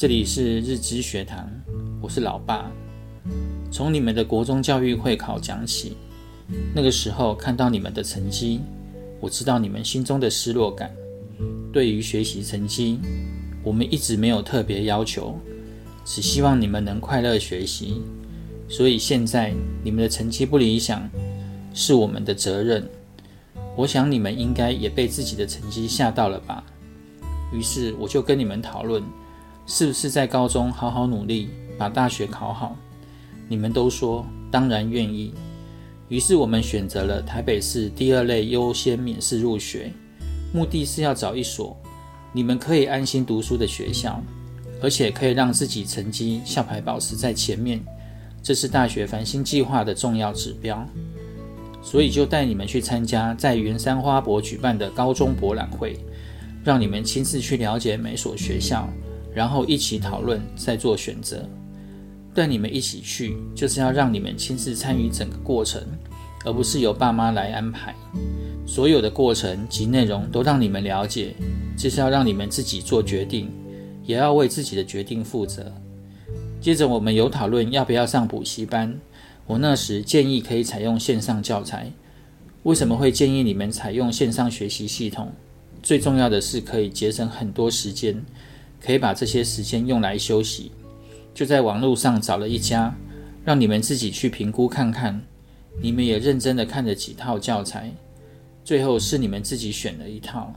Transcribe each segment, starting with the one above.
这里是日知学堂，我是老爸。从你们的国中教育会考讲起，那个时候看到你们的成绩，我知道你们心中的失落感。对于学习成绩，我们一直没有特别要求，只希望你们能快乐学习。所以现在你们的成绩不理想，是我们的责任。我想你们应该也被自己的成绩吓到了吧？于是我就跟你们讨论。是不是在高中好好努力，把大学考好？你们都说当然愿意。于是我们选择了台北市第二类优先免试入学，目的是要找一所你们可以安心读书的学校，而且可以让自己成绩校牌保持在前面。这是大学繁星计划的重要指标。所以就带你们去参加在云山花博举办的高中博览会，让你们亲自去了解每所学校。然后一起讨论，再做选择。带你们一起去，就是要让你们亲自参与整个过程，而不是由爸妈来安排。所有的过程及内容都让你们了解，就是要让你们自己做决定，也要为自己的决定负责。接着我们有讨论要不要上补习班。我那时建议可以采用线上教材。为什么会建议你们采用线上学习系统？最重要的是可以节省很多时间。可以把这些时间用来休息，就在网络上找了一家，让你们自己去评估看看。你们也认真的看了几套教材，最后是你们自己选了一套。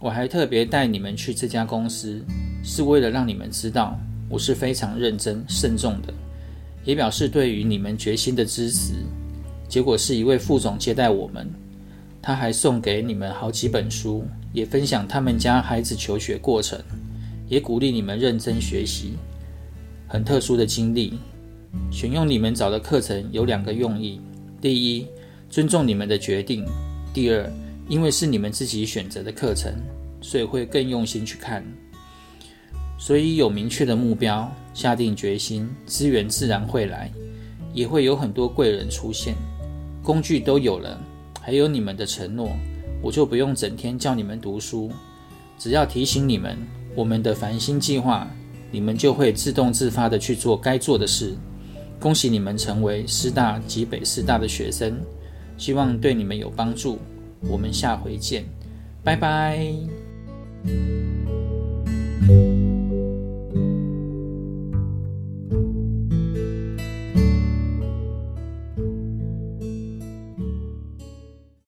我还特别带你们去这家公司，是为了让你们知道我是非常认真慎重的，也表示对于你们决心的支持。结果是一位副总接待我们，他还送给你们好几本书，也分享他们家孩子求学过程。也鼓励你们认真学习，很特殊的经历。选用你们找的课程有两个用意：第一，尊重你们的决定；第二，因为是你们自己选择的课程，所以会更用心去看。所以有明确的目标，下定决心，资源自然会来，也会有很多贵人出现。工具都有了，还有你们的承诺，我就不用整天叫你们读书，只要提醒你们。我们的繁星计划，你们就会自动自发的去做该做的事。恭喜你们成为师大及北师大的学生，希望对你们有帮助。我们下回见，拜拜。